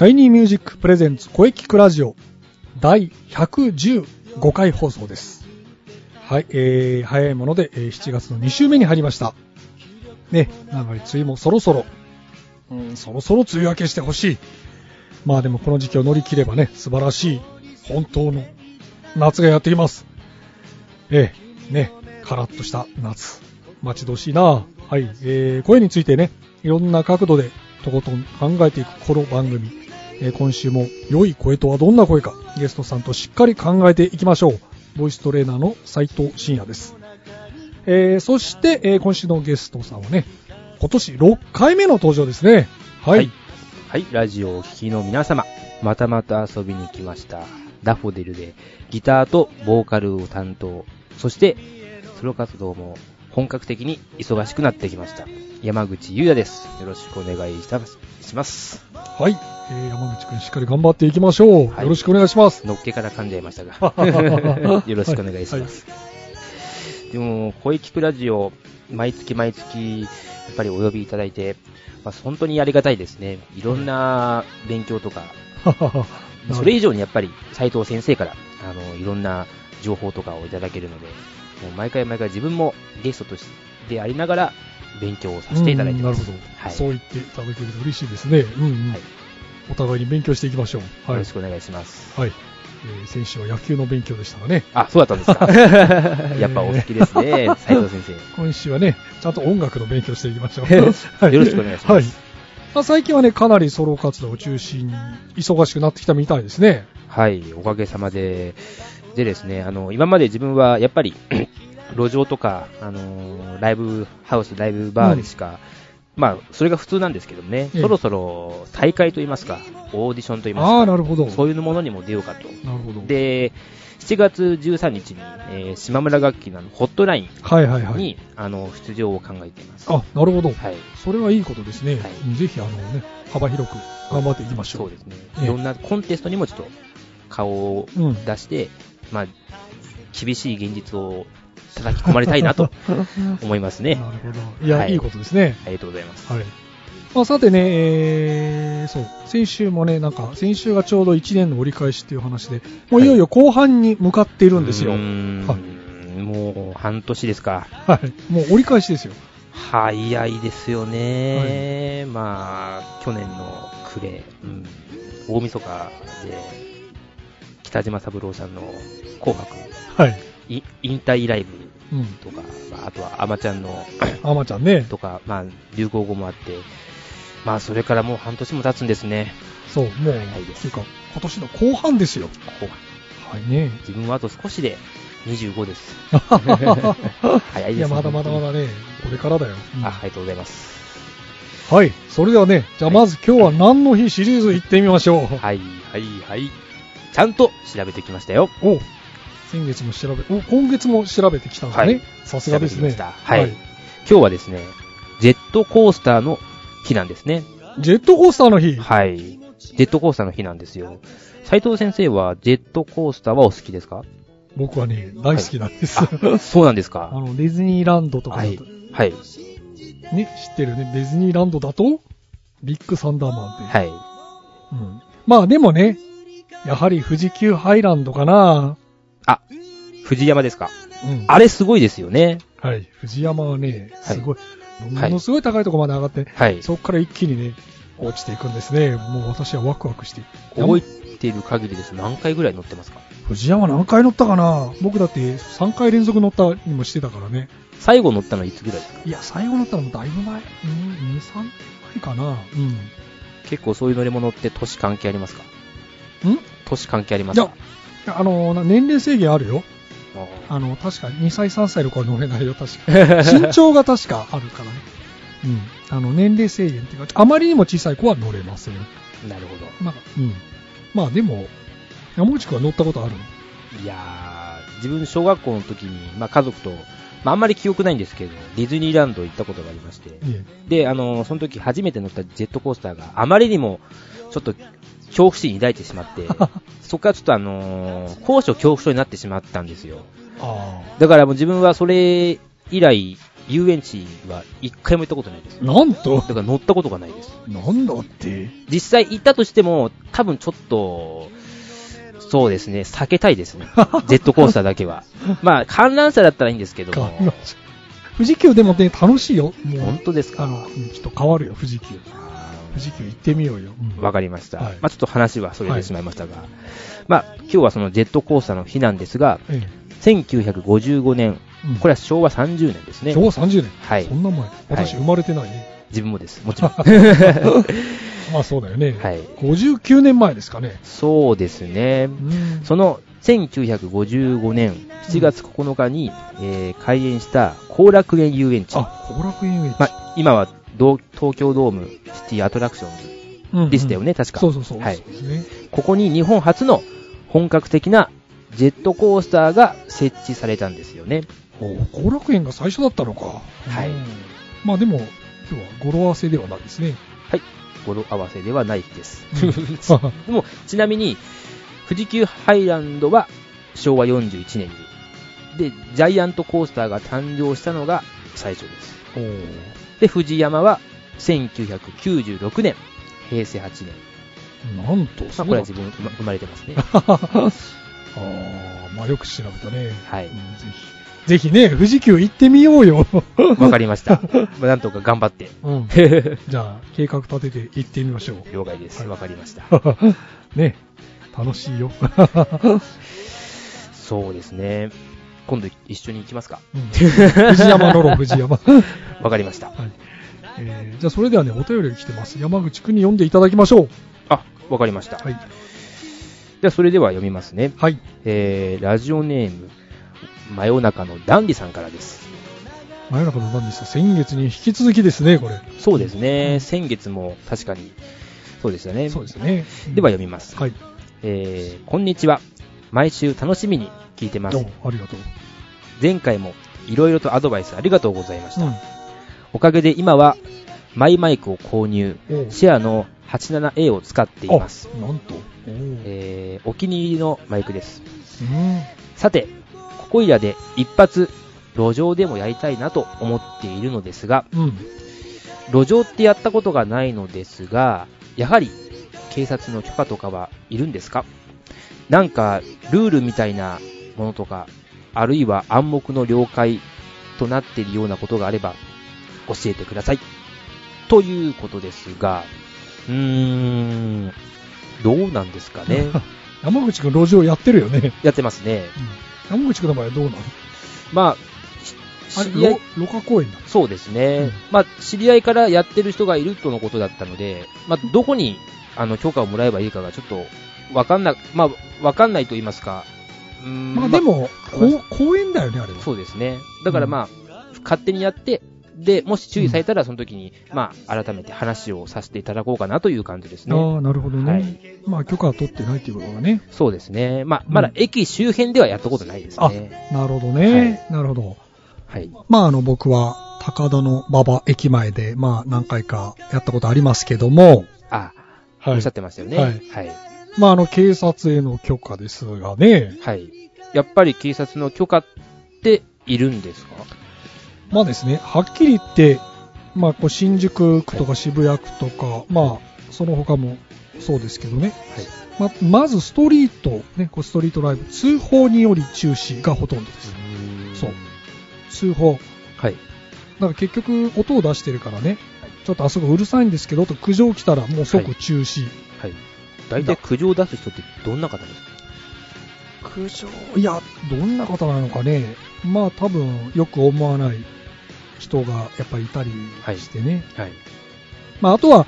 シャイニーミュージックプレゼンツ声キクラジオ第115回放送です。はい、えー、早いもので、えー7月の2週目に入りました。ね、長い梅雨もそろそろ、うん、そろそろ梅雨明けしてほしい。まあでもこの時期を乗り切ればね、素晴らしい、本当の夏がやってきます。えー、ね、カラッとした夏、待ち遠しいなはい、えー、声についてね、いろんな角度でとことん考えていくこの番組。え今週も良い声とはどんな声か、ゲストさんとしっかり考えていきましょう。ボイストレーナーの斉藤慎也です。えーそして、えー今週のゲストさんはね、今年6回目の登場ですね。はい。はいはい、ラジオをお聴きの皆様、またまた遊びに来ました。ダフォデルでギターとボーカルを担当、そしてソロ活動も本格的に忙しくなってきました。山口優也です。よろしくお願いします。はい。えー山口くんしっかり頑張っていきましょう。はいよろしくお願いします。のっけから噛んじゃいましたが、よろしくお願いします。でも、声聞くラジオ、毎月毎月、やっぱりお呼びいただいて、まあ、本当にありがたいですね。いろんな勉強とか、それ以上にやっぱり斉藤先生から、あの、いろんな情報とかをいただけるので、もう毎回毎回自分もゲストとしてありながら勉強をさせていただいてます。うんなるほど、はい。そう言っていただけると嬉しいですね。うんうん。はいお互いに勉強していきましょう。はいよろし。くお願いします。はい。えー先週は野球の勉強でしたがね。あ、そうだったんですか。やっぱお好きですね、斉藤先生。今週はね、ちゃんと音楽の勉強していきましょう。は いよろしくお願いしますはい。まあ、最近はね、かなりソロ活動を中心に忙しくなってきたみたいですね。はい、おかげさまで。でですね、あの、今まで自分はやっぱり、路上とか、あのーライブハウス、ライブバーでしか、まあ、それが普通なんですけどもね、ええそろそろ大会といいますか、オーディションといいますか、ああ、なるほど。そういうものにも出ようかと。なるほど。で、7月13日に、えー島村楽器のホットラインはいはいはい。に、あの、出場を考えています。あ、なるほど。はい。それはいいことですね。はいぜひ、あのね、幅広く頑張っていきましょう。そうですね。ええいろんなコンテストにもちょっと顔をうん。出して、まあ、厳しい現実を叩き込まれたいなと 思いますね。なるほど。いや、はいいいことですね。ありがとうございます。はい。まあ、さてね、えー、そう、先週もね、なんか、先週がちょうど1年の折り返しっていう話で、もういよいよ後半に向かっているんですよ。うーんもう半年ですか。はい。もう折り返しですよ。早いですよね。まあ、去年の暮れ、うん、大晦日で、北島三郎さんの紅白はい。い引退ライブうん。とか、まあ、あとはアマちゃんの あまちゃんね。とか、まあ、流行語もあって、まあ、それからもう半年も経つんですね。そう、もう、はいっていうか、今年の後半ですよ。こうはいね。自分はあと少しで25です。早いですね。いや、まだまだまだね、これからだよ。うんあ、ありがとうございます。はい。それではね、じゃあまず今日は何の日シリーズ行ってみましょう。はい、はい、はい。ちゃんと調べてきましたよ。お先月も調べ、お今月も調べてきたんだね。はいさすがですね。はい今日はですね、ジェットコースターの日なんですね。ジェットコースターの日？はい。ジェットコースターの日なんですよ。斉藤先生はジェットコースターはお好きですか？僕はね、大好きなんです。そうなんです あかの、ディズニーランドとかはい。はい。ね、知ってるね、ディズニーランドだと、ビッグサンダーマンって。はい。うん。まあでもね、やはり富士急ハイランドかな。あ、藤山ですかうん。あれすごいですよね。はい。藤山はね、はいすごい、はいものすごい高いところまで上がって、はい。そこから一気にね、落ちていくんですね。もう私はワクワクして。覚えている限りです。何回ぐらい乗ってますか？藤山何回乗ったかな僕だって3回連続乗ったにもしてたからね。最後乗ったのはいつぐらいですか？いや、最後乗ったのもだいぶ前。うん、2、3回かな。結構そういう乗り物って年関係ありますか？年関係ありますか？や、あの、な年齢制限あるよ。あの、確か2歳、3歳の子は乗れないよ、確か。身長が確かあるからね。うん。あの、年齢制限っていうか、あまりにも小さい子は乗れません。なるほど。まあ、うん。まあでも、山口君は乗ったことあるの？いやー、自分小学校の時に、まあ家族と、まああんまり記憶ないんですけど、ディズニーランド行ったことがありまして、えで、あの、その時初めて乗ったジェットコースターがあまりにも、ちょっと、恐怖心抱いてしまって、そこからちょっとあのー高所恐怖症になってしまったんですよ。あだからもう自分はそれ以来、遊園地は一回も行ったことないです。あ。なんと？だから乗ったことがないです。なんだって？実際行ったとしても、多分ちょっと、そうですね、避けたいですね。ジェットコースターだけは。まあ、観覧車だったらいいんですけども。富士急でもね、楽しいよ。もう、本当ですか？あの、うんちょっと変わるよ、富士急。富士急行ってみようよ。うんわかりました。はいまあちょっと話はそれてしまいましたが、まあ今日はそのジェットコースターの日なんですが、え1955年、えうんこれは昭和30年ですね。昭和30年。はいそんな前。私生まれてないね。自分もです。もちろん。まあそうだよね。はい。59年前ですかね。そうですね。うんその1955年7月9日に、えー開園した後楽園遊園地。あ、後楽園遊園地。まあ、今は東京ドームシティアトラクションズうんうんでしたよね、確か。そうそうそう。はいね。ここに日本初の本格的なジェットコースターが設置されたんですよね。お後楽園が最初だったのか。はいうんまあでも、今日は語呂合わせではないですね。はい。語呂合わせではないです。うん でも、ちなみに、富士急ハイランドは昭和41年に。で、ジャイアントコースターが誕生したのが最初です。で、富士山は1996年、平成8年。なんと、まあ、これは自分生まれてますね。ああ、まあよく調べたね。はいうん。ぜひ。ぜひね、富士急行ってみようよ。わかりました。まあなんとか頑張って。うん。じゃあ、計画立てて行ってみましょう。了解です。はいわかりました。ね、楽しいよ。そうですね。今度一緒に行きますか？うん富士山乗ろう、富士山。はい。わかりました。えーじゃあ、それではね、お便りが来てます。山口くんに読んでいただきましょう。あ、わかりました。はい。じゃあ、それでは読みますね。はい。えー、ラジオネーム、真夜中のダンディさんからです。真夜中の何ですか先月に引き続きですね、これ。そうですね。先月も確かに、そうでしたね。そうですね。では読みます。はい。えー、こんにちは。毎週楽しみに聞いてますどう。もありがとう。前回もいろいろとアドバイスありがとうございました。うんおかげで今はマイマイクを購入、シェアの 87A を使っています。あなんと。えー、お気に入りのマイクです。うん。さて、ここいらで一発、路上でもやりたいなと思っているのですが、うん。路上ってやったことがないのですが、やはり警察の許可とかはいるんですか？なんか、ルールみたいなものとか、あるいは暗黙の了解となっているようなことがあれば、教えてください。ということですが、うーん、どうなんですかね。山口くん路上やってるよね。やってますね。山口くんの場合はどうなのまあ、知り合いろ、ろ過公園だ。そうですね。うんまあ、知り合いからやってる人がいるとのことだったので、まあ、どこに、あの、許可をもらえばいいかがちょっと、わかんな、まあ、わかんないと言いますか。まあで、も、公園だよね、あれは。そうですね。だからまあ、勝手にやって、で、もし注意されたら、その時に、まあ、改めて話をさせていただこうかなという感じですね。ああ、なるほどね。はいまあ許可は取ってないっていうことがね。そうですね。まあ、うんまだ駅周辺ではやったことないですあね。なるほどね。なるほど。はい。まああの僕は高田の馬場駅前で、まあ何回かやったことありますけども、あ、はいおっしゃってましたよね。はいはい。まああの警察への許可ですがね、はい。やっぱり警察の許可っているんですか？まあですね、はっきり言って、まあこう新宿区とか渋谷区とか、まあその他もそうですけどね、はい。ままずストリート、ね、こうストリートライブ、通報により中止がほとんどです。そう通報。はい。だから結局音を出してるからね、ちょっとあそこうるさいんですけどと苦情来たらもう即中止。はい。大体苦情を出す人ってどんな方ですか？苦情？いや、どんな方なのかね。まあ多分よく思わない人がやっぱりいたりしてね。はい。まああとは、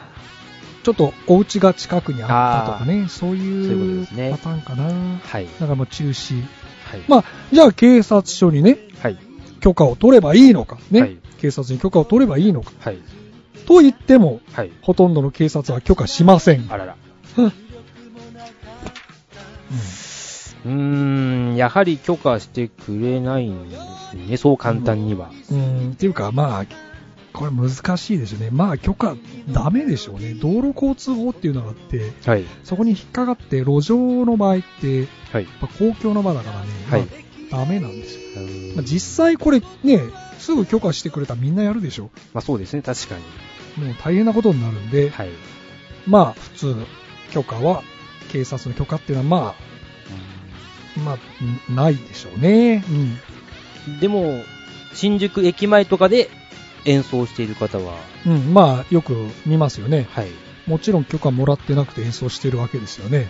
ちょっとお家が近くにあったとかね、そういうパターンかな。はい。だからもう中止。はい。まあ、じゃあ警察署にね、はい。許可を取ればいいのか、ね、はい警察に許可を取ればいいのか、はい。と言っても、はい。ほとんどの警察は許可しません。あらら。うんうーん、やはり許可してくれないんですね、そう簡単には。うん、っていうか、まあ、これ難しいですよね。まあ、許可、ダメでしょうね。道路交通法っていうのがあって、はい。そこに引っかかって、路上の場合って、はい。ぱ公共の場だからね、はいまあ、ダメなんですよ。まあ、実際これね、すぐ許可してくれたらみんなやるでしょ。まあそうですね、確かに。もう大変なことになるんで、はい。まあ、普通、許可は、警察の許可っていうのは、まあ、まあ、んないでしょうね。うん。でも、新宿駅前とかで演奏している方は、うん、まあ、よく見ますよね。はい。もちろん許可もらってなくて演奏してるわけですよね。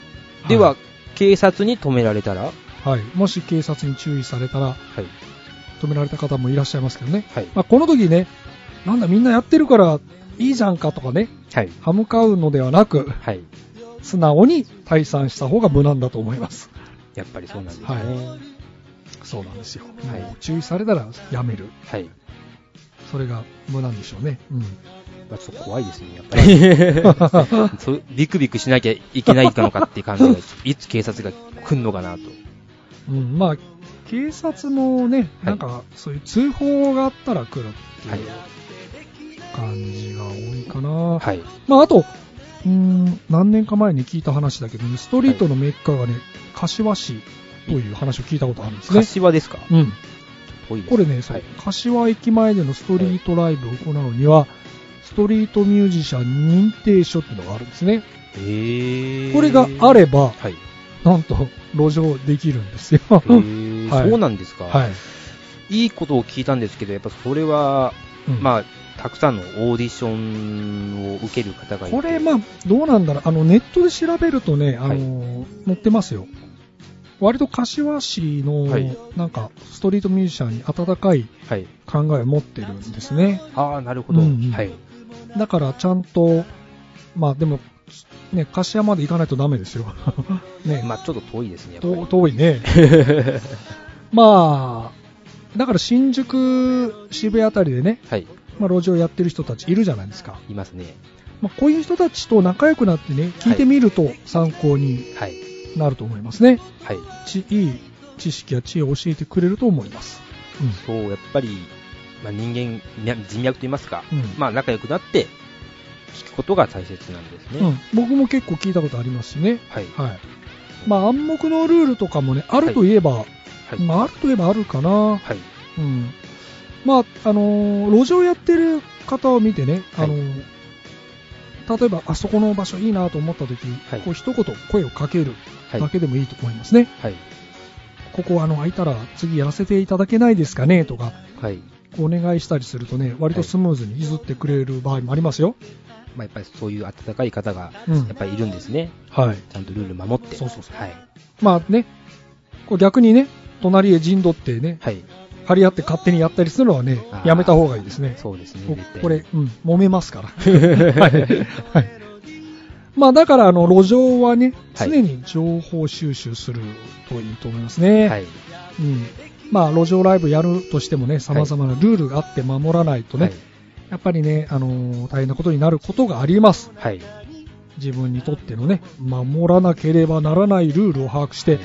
では、警察に止められたら、い、はい。もし警察に注意されたら、はい。止められた方もいらっしゃいますけどね。はい。まあ、この時ね、なんだみんなやってるからいいじゃんかとかね、はい。歯向かうのではなく、はい。素直に退散した方が無難だと思います。やっぱりそうなんですね。ははいい。そうなんですよ。はい注意されたらやめる。はい。それが無難でしょうね。うん。まあ、ちょっと怖いですね、やっぱり。そうビクビクしなきゃいけないのかっていう感じが、いつ警察が来るのかなと。うん、まあ、警察もね、なんか、そういう通報があったら来るっていう感じが多いかな。はい。まあ、あと、うーん、何年か前に聞いた話だけどね、ストリートのメッカがね、柏市という話を聞いたことあるんですね。柏ですか？うん。遠いですこれね、そう、はい。柏駅前でのストリートライブを行うには、ストリートミュージシャン認定書っていうのがあるんですね。えー。これがあれば、はい。なんと、路上できるんですよ。えー はいそうなんですか？はい。いいことを聞いたんですけど、やっぱそれは、うんまあ、たくさんのオーディションを受ける方がいて。これ、まあ、どうなんだろう。あの、ネットで調べるとね、あの、はい載ってますよ。割と柏市の、はいなんか、ストリートミュージシャンに温かいはい。考えを持ってるんですね。ああ、なるほど。うんうんはい。だから、ちゃんと、まあ、でも、ね、柏まで行かないとダメですよ。ね、まあ、ちょっと遠いですね、遠いね。まあ、だから新宿、渋谷あたりでね、はい。まあ、路上やってる人たちいるじゃないですか。いますね。まあ、こういう人たちと仲良くなってね、聞いてみると参考にはい。なると思いますね。はい。ちいい知識や知恵を教えてくれると思います。そう、やっぱり、まあ、人間、み人脈と言いますか、うんまあ、仲良くなって、聞くことが大切なんですね。うん。うん。僕も結構聞いたことありますしね。はい。はい。まあ、暗黙のルールとかもね、あるといえば、はい。まあ、あるといえばあるかな。はい。うん。まあ、あのー路上やってる方を見てね、あのー例えば、あそこの場所いいなと思った時、はいこう一言声をかけるはい。だけでもいいと思いますね。はい。ここあの空いたら次やらせていただけないですかねとか、はい。お願いしたりするとね、割とスムーズに譲ってくれる場合もありますよ。まあ、やっぱりそういう温かい方が、うんやっぱりいるんですね。はい。ちゃんとルール守って。そうそうそうはい。まあね、こう逆にね、隣へ陣取ってね、はい。張り合って勝手にやったりするのはねやめた方がいいですね。そうですね。これ、うん、揉めますから。はい。はい。まあだから、あの、路上はね、はい常に情報収集するといいと思いますね。はい。うん。まあ、路上ライブやるとしてもね、様々なルールがあって守らないとね、はい。やっぱりね、あのー大変なことになることがあります。はい。自分にとってのね、守らなければならないルールを把握して、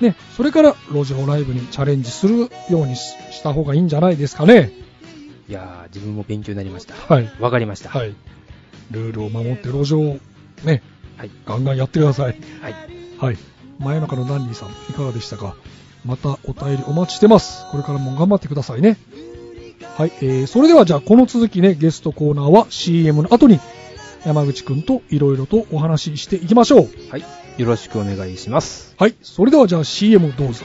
ね、それから路上ライブにチャレンジするようにしした方がいいんじゃないですかね。いやー、自分も勉強になりました。はい。わかりました。はい。ルールを守って路上、ね、はい。ガンガンやってください。はい。はい。真夜中のダンディさん、いかがでしたか？またお便りお待ちしてます。これからも頑張ってくださいね。はい。えー、それではじゃあこの続きね、ゲストコーナーは CM の後に山口くんといろいろとお話ししていきましょう。はい。よろしくお願いします。はい。それではじゃあ CM どうぞ。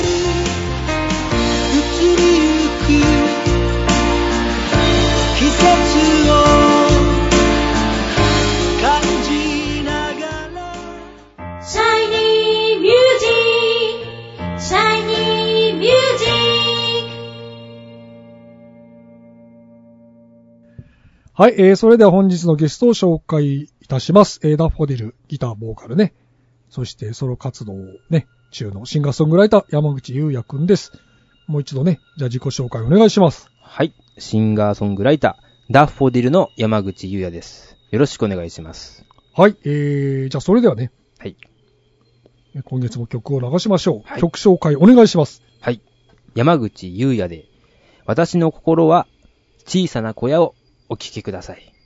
はい、えー、それでは本日のゲストを紹介いたします。えー、ダッフォディル、ギター、ボーカルね。そして、ソロ活動をね、中のシンガーソングライター、山口優也くんです。もう一度ね、じゃあ自己紹介お願いします。はい。シンガーソングライター、ダッフォディルの山口優也です。よろしくお願いします。はい、えー、じゃあそれではね、はい。今月も曲を流しましょう。はい曲紹介お願いします。はい。山口優也で、私の心は小さな小屋をお聴きください。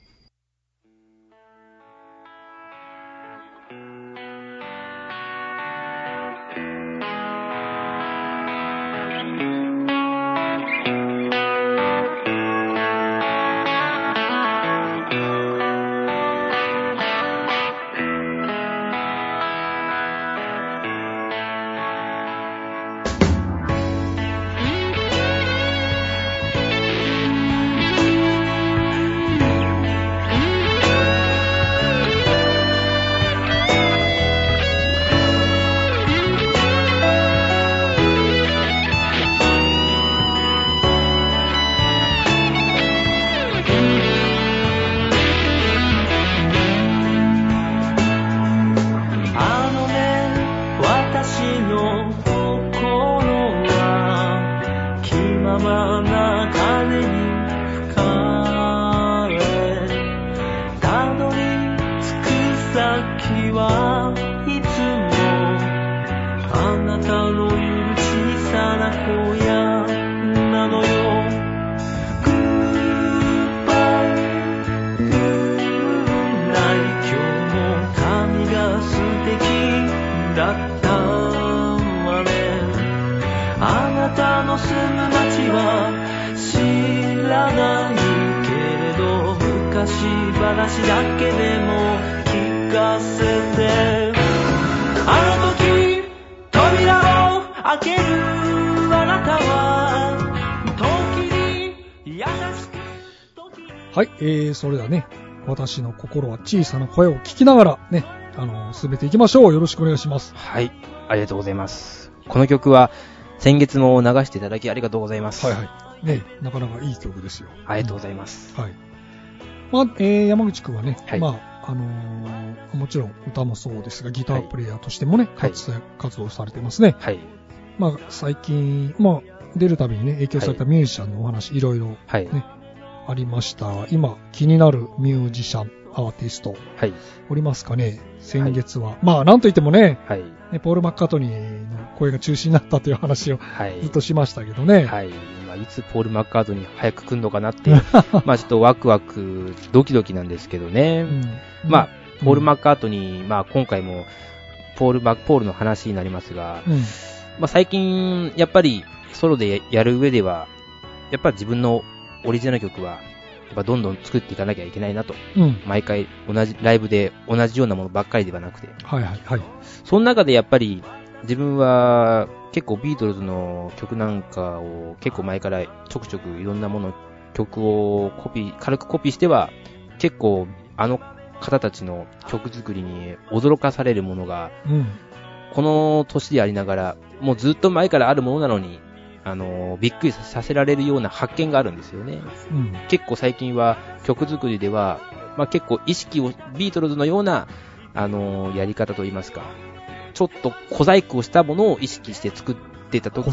えー、それではね、私の心は小さな声を聞きながらね、あのー進めていきましょう。よろしくお願いします。はい。ありがとうございます。この曲は、先月も流していただきありがとうございます。はいはい。ね、なかなかいい曲ですよ。ありがとうございます。はい。まあ、えー、山口くんはね、はいまあ、あのーもちろん歌もそうですが、ギタープレイヤーとしてもね、はい活躍活動されてますね。はい。まあ、最近、まあ、出るたびにね、影響されたミュージシャンのお話、いろいろはい。ねありました。今、気になるミュージシャン、アーティスト、はい。おりますかね先月は。まあ、なんといってもね、はい。ねポール・マッカートニーの声が中止になったという話をはい。ずっとしましたけどね。はい。まあ、いつポール・マッカートニー早く来んのかなって、まあちょっとワクワク、ドキドキなんですけどね。うんまあ、ポール・マッッカートニー、まあ今回も、ポール・マッポールの話になりますが、うん。まあ最近、やっぱりソロでやる上では、やっぱり自分のオリジナル曲は、やっぱどんどん作っていかなきゃいけないなと。うん。毎回同じライブで同じようなものばっかりではなくて。はいはいはい。その中でやっぱり自分は結構ビートルズの曲なんかを結構前からちょくちょくいろんなもの、曲をコピー、軽くコピーしては結構あの方たちの曲作りに驚かされるものがうん。この年でありながらもうずっと前からあるものなのにあの、びっくりさせられるような発見があるんですよね。うん。結構最近は曲作りでは、まあ、結構意識を、ビートルズのような、あのやり方といいますか、ちょっと小細工をしたものを意識して作ってたと。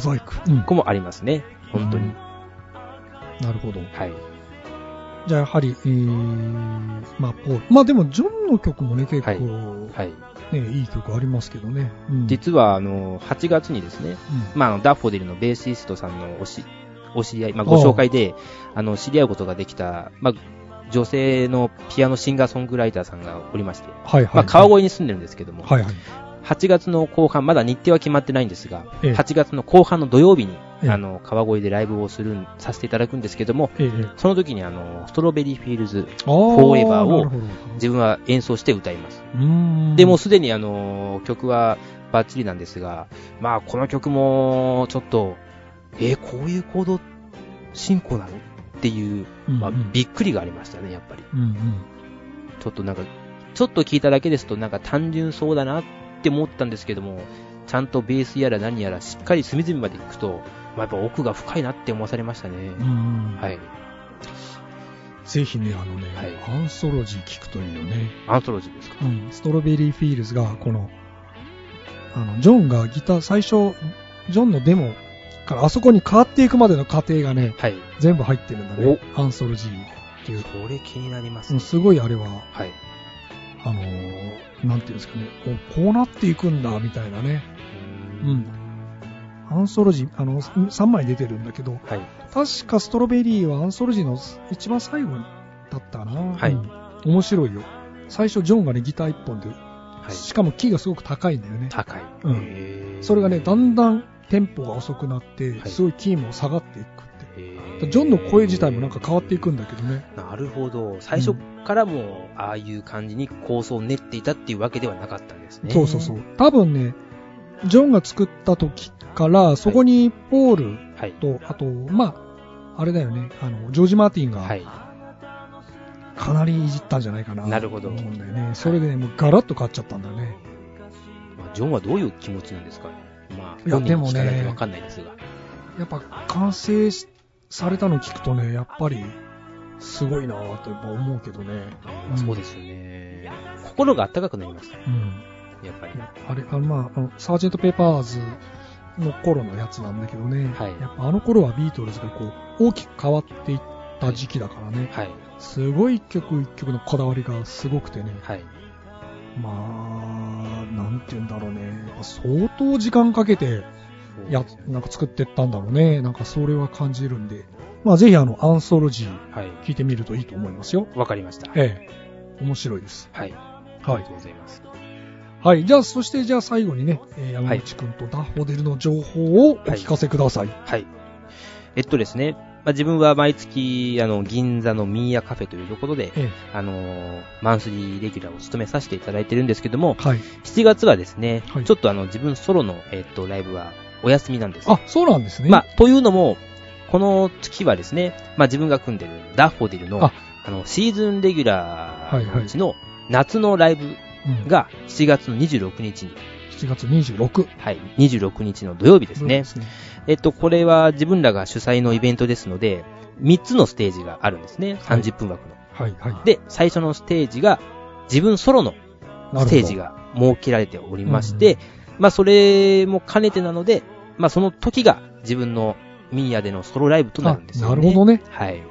こもありますね。本当に。うんなるほど。はい。じゃあやはり、えー、まあ、ポール。まあでも、ジョンの曲もね、結構、はいね、はい。いい曲ありますけどね。うん、実は、あの、8月にですね、うんまあダッフォデルのベーシストさんのおし、お知り合い、まあ、ご紹介で、あの、知り合うことができた、まあ、女性のピアノシンガーソングライターさんがおりまして、はいはい。まあ、川越に住んでるんですけども、はいはい。8月の後半、まだ日程は決まってないんですが、ええ8月の後半の土曜日に、ええあの、川越でライブをするん、させていただくんですけども、その時にあの、ストロベリーフィールズ、あー Forever をなるほど自分は演奏して歌います。で、もうすでにあの、曲はバッチリなんですが、まあ、この曲も、ちょっと、えーこういうコード進行なのっていう、まあ、びっくりがありましたね、やっぱり。うんうん。ちょっとなんか、ちょっと聞いただけですと、なんか単純そうだなって思ったんですけども、ちゃんとベースやら何やらしっかり隅々まで聞くと、まあ、やっぱ奥が深いなって思わされましたね。うんうんはい。ぜひね、あのね、はいアンソロジー聞くといいよね。アンソロジーですか？うん、ストロベリーフィールズが、この、あの、ジョンがギター、最初、ジョンのデモからあそこに変わっていくまでの過程がね、はい。全部入ってるんだね。アンソロジーっていう。これ気になりますね。うんすごいあれは、はい。あのーなんていうんですかね、おこうなっていくんだ、みたいなね。うんアンソロジー、あの、3枚出てるんだけど、はい。確かストロベリーはアンソロジーの一番最後だったかな。はいうん面白いよ。最初、ジョンがね、ギター1本で、はい。しかもキーがすごく高いんだよね。高い。うんそれがね、だんだんテンポが遅くなって、はいすごいキーも下がっていくって。ジョンの声自体もなんか変わっていくんだけどね。なるほど。最初からも、ああいう感じに構想を練っていたっていうわけではなかったんですね。そうそうそう。多分ね、ジョンが作った時から、そこにポールはい。と、あと、まあ、あれだよね、あの、ジョージ・マーティンがはい。かなりいじったんじゃないかな。なるほどと思うんだよね。それでね、もうガラッと変わっちゃったんだよね。まあジョンはどういう気持ちなんですかね。まあ、いやでもねとわかんないですが。やっぱ完成しされたの聞くとね、やっぱり、すごいなぁと思うけどね。うんそうですよね。心が温かくなります。うん。やっぱり。あれ、あの、まあ、あの、サージェント・ペーパーズの頃のやつなんだけどね。はいやっぱあの頃はビートルズがこう、大きく変わっていった時期だからね。はい。すごい一曲一曲のこだわりがすごくてね。はい。まあ、なんて言うんだろうね。相当時間かけて、や、なんか作ってったんだろうね。なんかそれは感じるんで。まあぜひあの、アンソロジーはい。聞いてみるといいと思いますよ。わかりました。ええ。面白いです。はい。あはいりがとうございます。はい。じゃあ、そしてじゃあ最後にね、えー山口くんとダッフォデルの情報をお聞かせください。はい。えっとですね、まあ、自分は毎月、あの、銀座のミーヤカフェというところで、えあのーマンスリーレギュラーを務めさせていただいてるんですけども、え。はい。7月はですね、はいちょっとあの、自分ソロの、えっと、ライブはお休みなんです。あ、そうなんですね。まあ、というのも、この月はですね、まあ、自分が組んでるダッフォディルの、ああの、シーズンレギュラーのうちの夏のライブうん、が7月の26日に、7月26はい、26日の土曜日ですね。そうね。えっと、これは自分らが主催のイベントですので、3つのステージがあるんですね。はい30分枠の。はい、はい。で、最初のステージが、自分ソロのステージ。が設けられておりまして、まあ、それも兼ねてなので、まあ、その時が自分のミーヤでのソロライブとなるんですよね。あなるほどね。はい。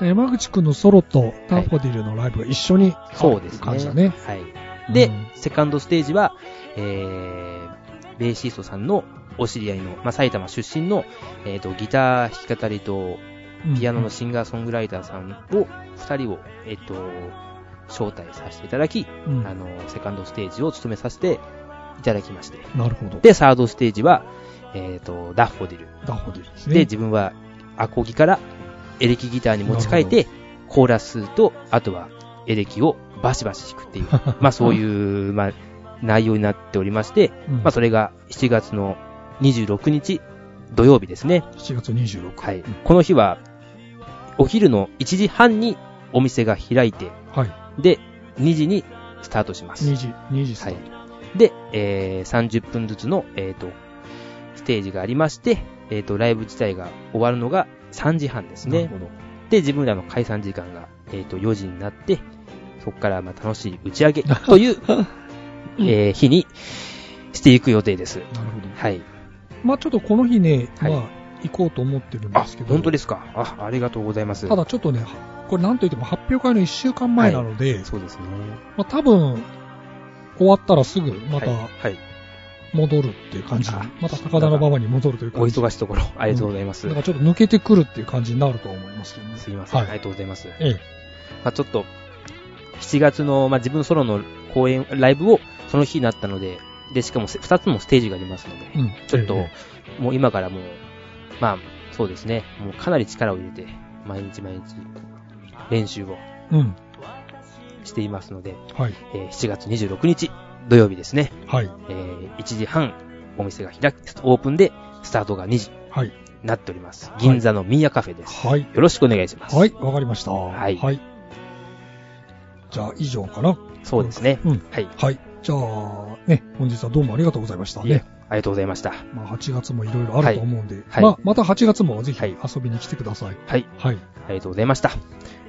山口くんのソロとダッフォディルのライブが一緒にそうですね。感じだね。はい。で、うんセカンドステージは、えー、ベーシストさんのお知り合いの、まあ、埼玉出身の、えっ、と、ギター弾き語りと、ピアノのシンガーソングライターさんを、二人を、えっ、と、招待させていただき、うん、あの、セカンドステージを務めさせていただきまして。なるほど。で、サードステージは、えっ、と、ダッフォディル。ダッフォディルですね。で、自分はアコギからエレキギターに持ち替えて、コーラスと、あとはエレキをバシバシ弾くっていう、まあそういう、まあ、内容になっておりまして、うんまあそれが7月の26日土曜日ですね。7月26。はいうん。この日は、お昼の1時半にお店が開いて、はい。で、2時にスタートします。2時、2時スタート。で、えー、30分ずつの、えっ、と、ステージがありまして、えっ、と、ライブ自体が終わるのが3時半ですねなるほ。ど。で、自分らの解散時間が、えっ、と、4時になって、そこからまあ楽しい打ち上げという、えー日にしていく予定です。なるほど。はい。まあちょっとこの日ね、はいまあ行こうと思ってるんあですけ、ど。本当ですか。あ、ありがとうございます。ただちょっとね、これなんといっても発表会の1週間前なので、そうですね。まあ多分、終わったらすぐまたはい。はい戻るっていう感じまた高田の馬場に戻るというお感じ。忙しいところ、ありがとうございます。だからちょっと抜けてくるっていう感じになると思いますけどね。すいません、はいありがとうございます。ええ。まあちょっと、7月の、まあ自分ソロの公演、ライブをその日になったので、で、しかもせ2つもステージがありますので、うん。ちょっとえ、もう今からもう、まあ、そうですね、もうかなり力を入れて、毎日毎日、練習をえうん。していますので、はい。えー7月26日、土曜日ですね、はい。えー1時半、お店が開く、オープンで、スタートが2時はい。になっております。銀座のミーヤカフェです。はい。よろしくお願いします。はい。わかりました。はいはい。じゃあ、以上かな。そうですね。うん。はい。はい。じゃあ、ね、本日はどうもありがとうございましたね。ありがとうございました。まあ、8月もいろいろあると思うんで、はいまあ、また8月もぜひはい遊びに来てください。はい。はい。ありがとうございました。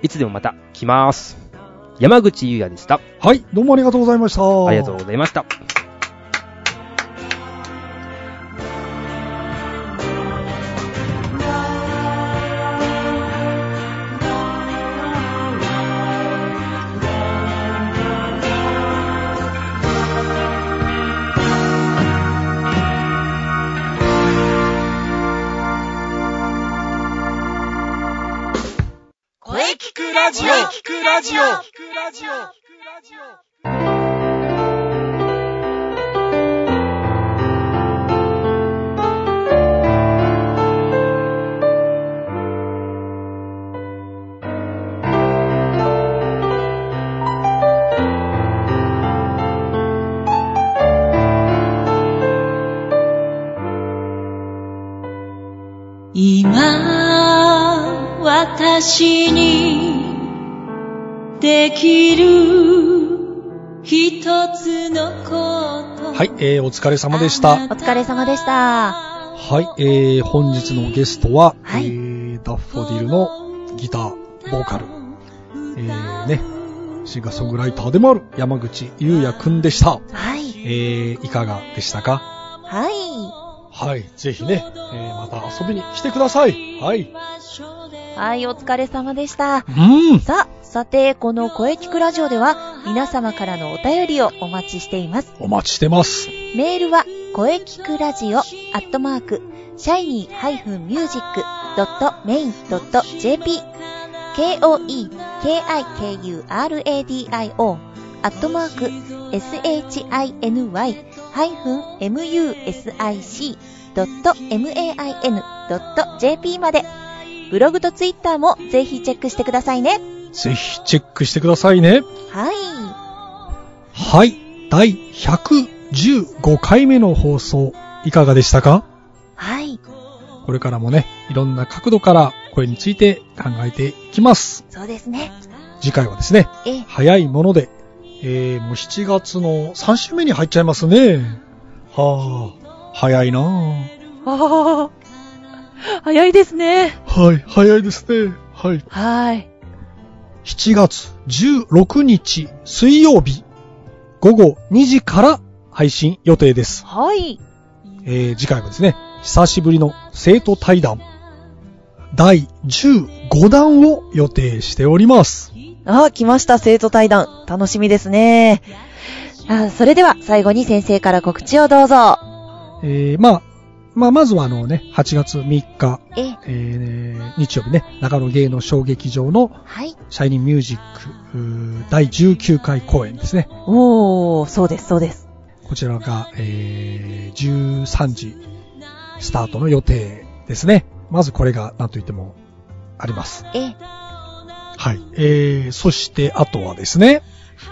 いつでもまた来ます。山口優也でした。はい。どうもありがとうございました。ありがとうございました。声聞くラジオ。聞くラジオ。今私にできる一つのことはい。えー、お疲れ様でした。お疲れ様でした。はい。えー、本日のゲストは、はいえー、ダッフォディルのギター、ボーカル、えー、ね、シンガーソングライターでもある山口優也くんでした。はい。えー、いかがでしたか？はい。はい。ぜひね、えー、また遊びに来てください。はい。はい、お疲れ様でした。うん。さあ、さて、この声聞くラジオでは、皆様からのお便りをお待ちしています。お待ちしてます。メールは、声聞くラジオ、アットマーク、シャイニー -music.main.jp、k-o-e-k-i-k-u-r-a-d-i-o、アットマーク、shiny-music.main.jp まで、ブログとツイッターもぜひチェックしてくださいね。ぜひチェックしてくださいね。はい。はい。第115回目の放送、いかがでしたか？はい。これからもね、いろんな角度から声について考えていきます。そうですね。次回はですね、ええ、早いもので、えー、もう7月の3週目に入っちゃいますね。はあ、早いなぁ。ああ、早いですね。はい、早いですね。はい。はい。7月16日水曜日、午後2時から配信予定です。はい。えー、次回はですね、久しぶりの生徒対談、第15弾を予定しております。あ、来ました、生徒対談。楽しみですね。あそれでは、最後に先生から告知をどうぞ。えー、まあ、まあ、まずはあのね、8月3日、え、えー、日曜日ね、中野芸能小劇場のはい。シャイニーミュージック第19回公演ですね。おー、そうです、そうです。こちらが、えー、13時スタートの予定ですね。まずこれが何と言ってもあります。え、はい。えー、そしてあとはですね、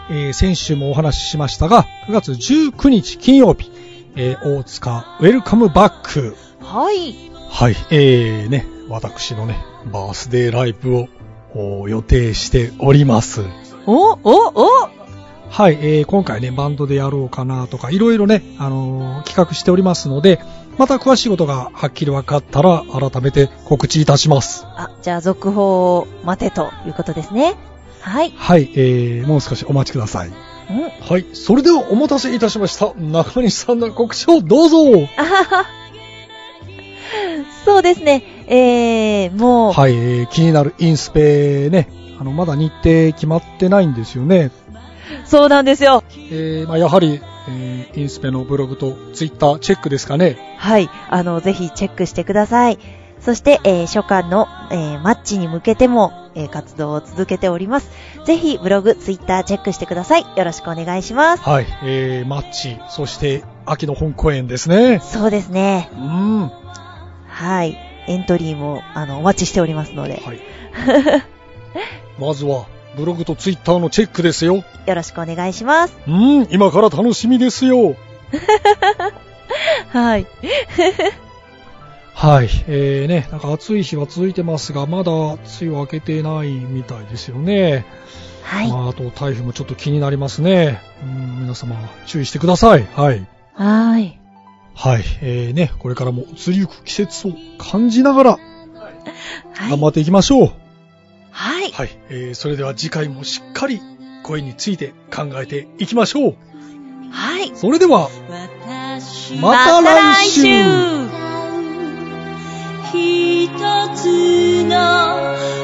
えー、先週もお話ししましたが、9月19日金曜日、えー、大塚ウェルカムバック。はい。はい。えー、ね、私のね、バースデーライブをお予定しております。お、お、おはい、えー今回ね、バンドでやろうかなとか、いろいろね、あのー企画しておりますので、また詳しいことがはっきり分かったら、改めて告知いたします。あ、じゃあ続報を待てということですね。はい。はい、えー、もう少しお待ちください。うん。はい、それではお待たせいたしました。中西さんの告知をどうぞ。そうですね。えー、もう、はい、えー気になるインスペね、あの、まだ日程決まってないんですよね。そうなんですよ。えーまあ、やはり、えーインスペのブログとツイッターチェックですかね。はい。あの、ぜひチェックしてください。そして、えー初夏の、えーマッチに向けても、えー活動を続けております。ぜひ、ブログ、ツイッターチェックしてください。よろしくお願いします。はい、えー、マッチ、そして秋の本公演ですね。そうですね。うん。ははい。エントリーも、あの、お待ちしておりますので、い。まずは、ブログとツイッターのチェックですよ。よろしくお願いします。うん、今から楽しみですよ。はい。はい、えーね、なんか暑い日は続いてますが、まだ梅雨明けてないみたいですよね。はい。まあ、あと台風もちょっと気になりますね。うん、皆様注意してください。はい。はい。はい、えーね、これからも移りゆく季節を感じながらはい。頑張っていきましょう。はい。はい、えーそれでは次回もしっかり声について考えていきましょう。はい。それでは、私また来週一つの